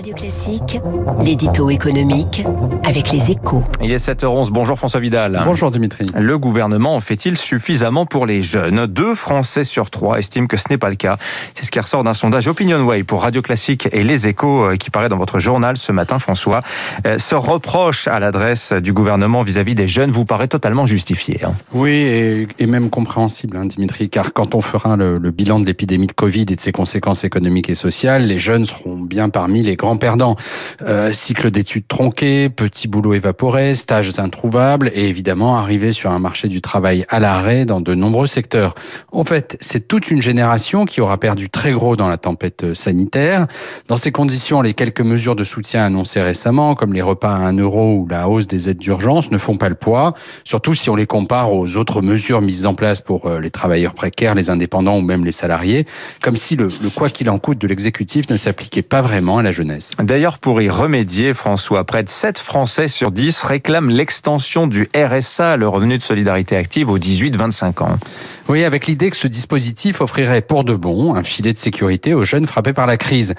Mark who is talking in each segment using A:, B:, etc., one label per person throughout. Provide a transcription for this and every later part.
A: Radio Classique, l'édito économique avec les échos.
B: Il est 7h11. Bonjour François Vidal.
C: Bonjour Dimitri.
B: Le gouvernement en fait-il suffisamment pour les jeunes? Deux Français sur trois estiment que ce n'est pas le cas. C'est ce qui ressort d'un sondage OpinionWay pour Radio Classique et Les Échos euh, qui paraît dans votre journal ce matin, François. Euh, ce reproche à l'adresse du gouvernement vis-à-vis des jeunes vous paraît totalement justifié. Hein.
C: Oui, et, même compréhensible, hein, Dimitri, car quand on fera le, le bilan de l'épidémie de Covid et de ses conséquences économiques et sociales, les jeunes seront bien parmi les grands perdants. Euh, cycle d'études tronqué, petits boulots évaporés, stages introuvables et évidemment arriver sur un marché du travail à l'arrêt dans de nombreux secteurs. En fait, c'est toute une génération qui aura perdu très gros dans la tempête sanitaire. Dans ces conditions, les quelques mesures de soutien annoncées récemment, comme les repas à 1 euro ou la hausse des aides d'urgence, ne font pas le poids, surtout si on les compare aux autres mesures mises en place pour euh, les travailleurs précaires, les indépendants ou même les salariés, comme si le quoi qu'il en coûte de l'exécutif ne s'appliquait pas vraiment à la jeunesse.
B: D'ailleurs, pour y remédier, François, près de 7 Français sur 10 réclament l'extension du RSA, le revenu de solidarité active, aux 18-25 ans.
C: Oui, avec l'idée que ce dispositif offrirait pour de bon un filet de sécurité aux jeunes frappés par la crise.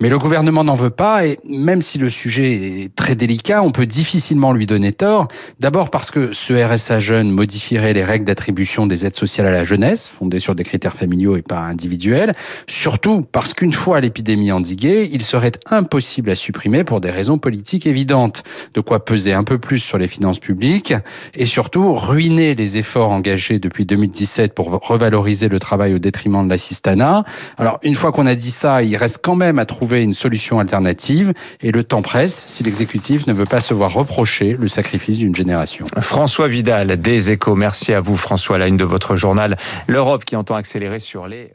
C: Mais le gouvernement n'en veut pas et même si le sujet est très délicat, on peut difficilement lui donner tort. D'abord parce que ce RSA jeune modifierait les règles d'attribution des aides sociales à la jeunesse, fondées sur des critères familiaux et pas individuels. Surtout parce qu'une fois l'épidémie endiguée, il serait impossible à supprimer pour des raisons politiques évidentes. De quoi peser un peu plus sur les finances publiques et surtout ruiner les efforts engagés depuis 2017 pour revaloriser le travail au détriment de l'assistanat. Alors, une fois qu'on a dit ça, il reste quand même à trouver une solution alternative et le temps presse si l'exécutif ne veut pas se voir reprocher le sacrifice d'une génération.
B: François Vidal, des échos. Merci à vous, François, la une de votre journal. L'Europe qui entend accélérer sur les